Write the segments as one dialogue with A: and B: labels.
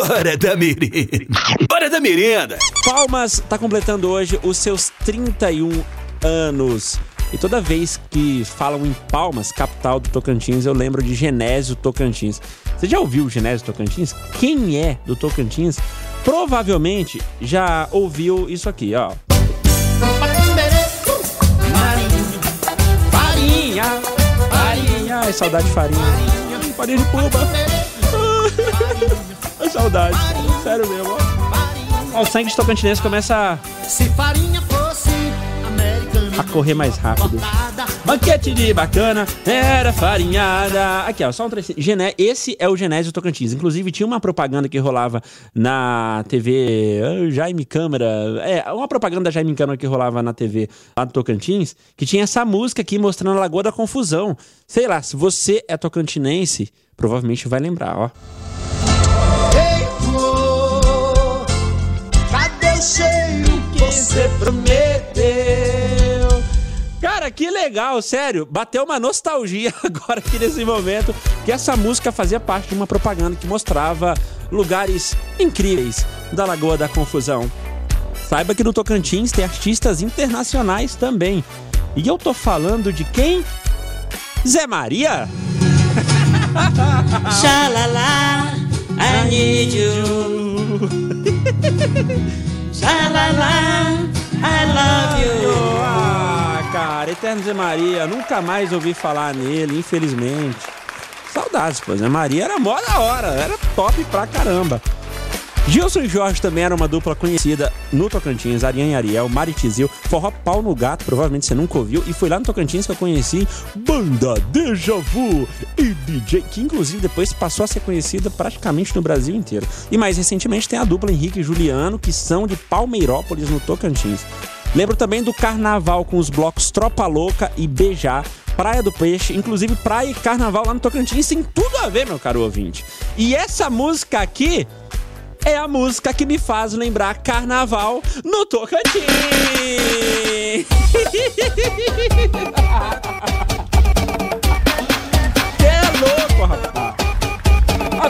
A: Hora da merenda. Hora da merenda.
B: Palmas tá completando hoje os seus 31 anos. E toda vez que falam em Palmas, capital do Tocantins, eu lembro de Genésio Tocantins. Você já ouviu Genésio Tocantins? Quem é do Tocantins? Provavelmente já ouviu isso aqui, ó. Farinha, farinha, ai, saudade de farinha. Farinha de puba. Saudade, sério mesmo. ó. Ó, o sangue de Tocantinense começa
C: americana,
B: a correr mais rápido. Banquete de bacana, era farinhada. Aqui, ó, só um trecinho. Gené, esse é o Genésio Tocantins. Inclusive, tinha uma propaganda que rolava na TV ah, Jaime Câmara. É, uma propaganda da Jaime Câmara que rolava na TV lá do Tocantins, que tinha essa música aqui mostrando a Lagoa da Confusão. Sei lá, se você é tocantinense, provavelmente vai lembrar, ó. Legal, sério. Bateu uma nostalgia agora aqui nesse momento que essa música fazia parte de uma propaganda que mostrava lugares incríveis da Lagoa da Confusão. Saiba que no Tocantins tem artistas internacionais também. E eu tô falando de quem? Zé Maria?
D: Shalala, I need you. Shalala, I love you.
B: Eterno Zé Maria, nunca mais ouvi falar nele, infelizmente. Saudades, pô. Zé Maria era mó da hora, era top pra caramba. Gilson e Jorge também era uma dupla conhecida no Tocantins, Ariane e Ariel, Mari Tizil, Forró Pau no Gato, provavelmente você nunca ouviu, e foi lá no Tocantins que eu conheci Banda Deja Vu e DJ, que inclusive depois passou a ser conhecida praticamente no Brasil inteiro. E mais recentemente tem a dupla Henrique e Juliano, que são de Palmeirópolis, no Tocantins. Lembro também do carnaval com os blocos Tropa Louca e Beijar, Praia do Peixe, inclusive praia e carnaval lá no Tocantins tem tudo a ver, meu caro ouvinte. E essa música aqui é a música que me faz lembrar carnaval no Tocantins. Que é louco, rapaz.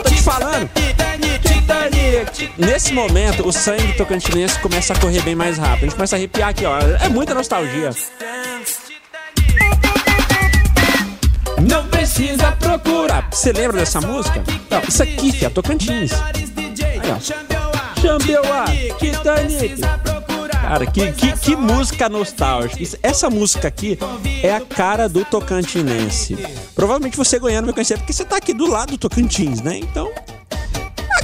B: Tô te falando. Nesse momento, o sangue tocantinense começa a correr bem mais rápido. A gente começa a arrepiar aqui, ó. É muita nostalgia. Não precisa procurar. Você lembra dessa música? Não, isso aqui, é Tocantins. Aí, ó. Chambeuá, Titanic. Cara, que, que, que música nostálgica. Isso- essa música aqui é a cara do Tocantinense. Provavelmente você goiano vai conhecer, porque você tá aqui do lado do Tocantins, né? Então,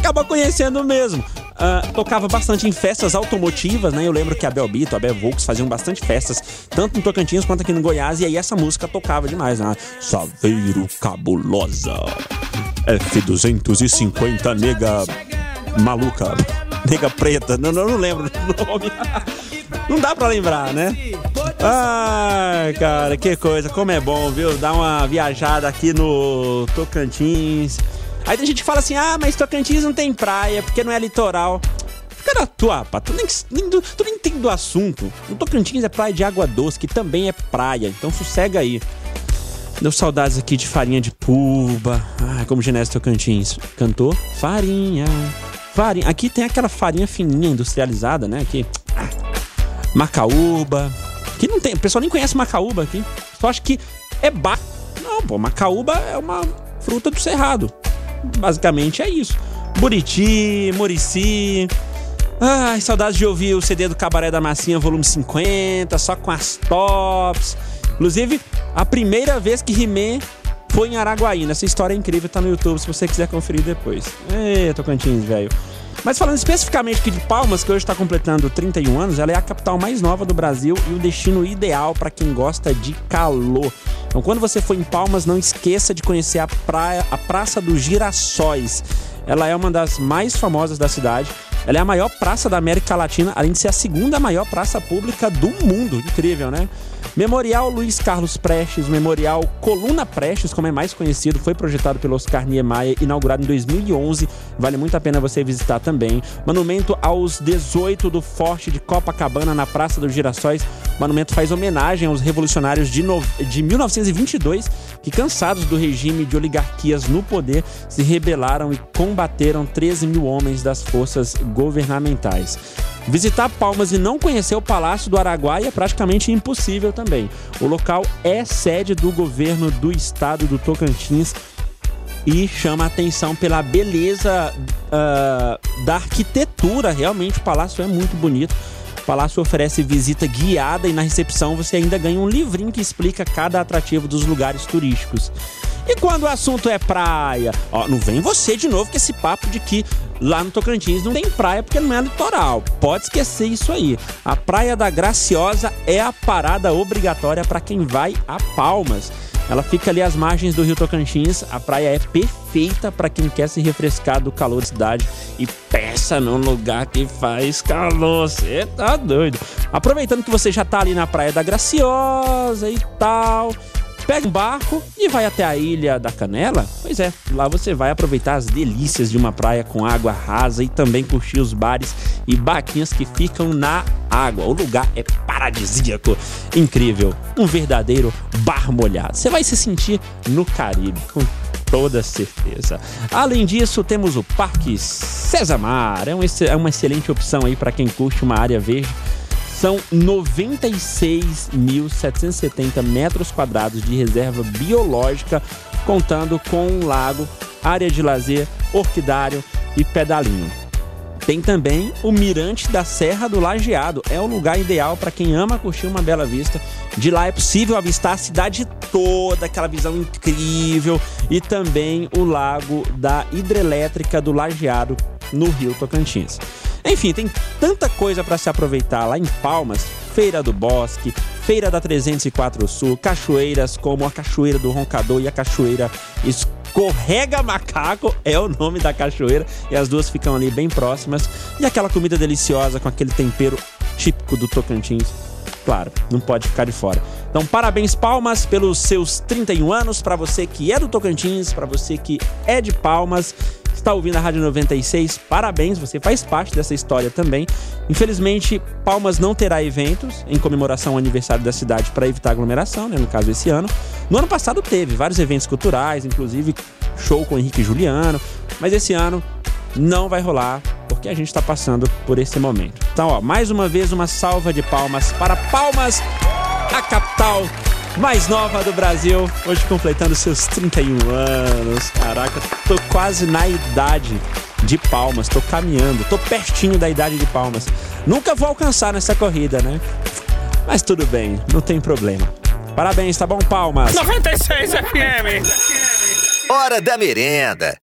B: acaba conhecendo mesmo. Ah, tocava bastante em festas automotivas, né? Eu lembro que a Bel Bito, a Bel Volks faziam bastante festas, tanto no Tocantins quanto aqui no Goiás, e aí essa música tocava demais, né? Saveiro Cabulosa. F250 Nega Maluca. Nega Preta. Não, não, não lembro o nome. Não dá pra lembrar, né? Ai, cara, que coisa, como é bom, viu? Dar uma viajada aqui no Tocantins. Aí tem gente fala assim: ah, mas Tocantins não tem praia, porque não é litoral. Fica na tua, pá. Tu nem, nem, tu nem entende do assunto. No Tocantins é praia de água doce, que também é praia. Então sossega aí. Deu saudades aqui de farinha de puba. Ah, como Genésio Tocantins cantou. Farinha. Farinha. Aqui tem aquela farinha fininha, industrializada, né? Aqui. Macaúba. Que não tem. O pessoal nem conhece macaúba aqui. Só acha que é ba. Não, pô. Macaúba é uma fruta do cerrado. Basicamente é isso. Buriti, Murici. Ai, saudades de ouvir o CD do Cabaré da Massinha, volume 50, só com as tops. Inclusive, a primeira vez que rimei foi em Araguaína. Essa história é incrível, tá no YouTube se você quiser conferir depois. Ê, Tocantins, velho. Mas falando especificamente aqui de Palmas, que hoje está completando 31 anos, ela é a capital mais nova do Brasil e o destino ideal para quem gosta de calor. Então, quando você for em Palmas, não esqueça de conhecer a praia, a Praça dos Girassóis. Ela é uma das mais famosas da cidade. Ela é a maior praça da América Latina, além de ser a segunda maior praça pública do mundo. Incrível, né? Memorial Luiz Carlos Prestes, Memorial Coluna Prestes, como é mais conhecido, foi projetado pelo Oscar Niemeyer, inaugurado em 2011. Vale muito a pena você visitar também. Monumento aos 18 do Forte de Copacabana, na Praça dos Girassóis. O monumento faz homenagem aos revolucionários de, no... de 1922 que, cansados do regime de oligarquias no poder, se rebelaram e combateram 13 mil homens das forças governamentais. Visitar Palmas e não conhecer o Palácio do Araguaia é praticamente impossível também. O local é sede do governo do estado do Tocantins e chama atenção pela beleza uh, da arquitetura. Realmente, o palácio é muito bonito. Palácio oferece visita guiada e na recepção você ainda ganha um livrinho que explica cada atrativo dos lugares turísticos. E quando o assunto é praia, ó, não vem você de novo com esse papo de que lá no Tocantins não tem praia porque não é litoral. Pode esquecer isso aí. A Praia da Graciosa é a parada obrigatória para quem vai a Palmas. Ela fica ali às margens do Rio Tocantins. A praia é perfeita para quem quer se refrescar do calor da cidade e peça num lugar que faz calor. Você tá doido. Aproveitando que você já tá ali na Praia da Graciosa e tal, pega um barco e vai até a Ilha da Canela. Pois é, lá você vai aproveitar as delícias de uma praia com água rasa e também curtir os bares e barquinhas que ficam na água. O lugar é paradisíaco, incrível, um verdadeiro bar molhado. Você vai se sentir no Caribe, com toda certeza. Além disso, temos o Parque Cesamar. É, um, é uma excelente opção aí para quem curte uma área verde são 96.770 metros quadrados de reserva biológica, contando com um lago, área de lazer, orquidário e pedalinho. Tem também o Mirante da Serra do Lajeado. É o lugar ideal para quem ama curtir uma bela vista. De lá é possível avistar a cidade toda, aquela visão incrível, e também o lago da hidrelétrica do Lajeado no Rio Tocantins. Enfim, tem tanta coisa para se aproveitar lá em Palmas. Feira do Bosque, Feira da 304 Sul, cachoeiras como a Cachoeira do Roncador e a Cachoeira Escorrega Macaco é o nome da cachoeira e as duas ficam ali bem próximas. E aquela comida deliciosa com aquele tempero típico do Tocantins. Claro, não pode ficar de fora. Então, parabéns, Palmas, pelos seus 31 anos, para você que é do Tocantins, para você que é de Palmas está ouvindo a Rádio 96, parabéns, você faz parte dessa história também. Infelizmente, Palmas não terá eventos em comemoração ao aniversário da cidade para evitar aglomeração, né, no caso esse ano. No ano passado teve vários eventos culturais, inclusive show com Henrique Juliano, mas esse ano não vai rolar porque a gente está passando por esse momento. Então, ó, mais uma vez uma salva de palmas para Palmas, a capital mais nova do Brasil, hoje completando seus 31 anos. Caraca, tô quase na idade de Palmas, tô caminhando, tô pertinho da idade de Palmas. Nunca vou alcançar nessa corrida, né? Mas tudo bem, não tem problema. Parabéns, tá bom, Palmas?
A: 96 FM. Hora da merenda.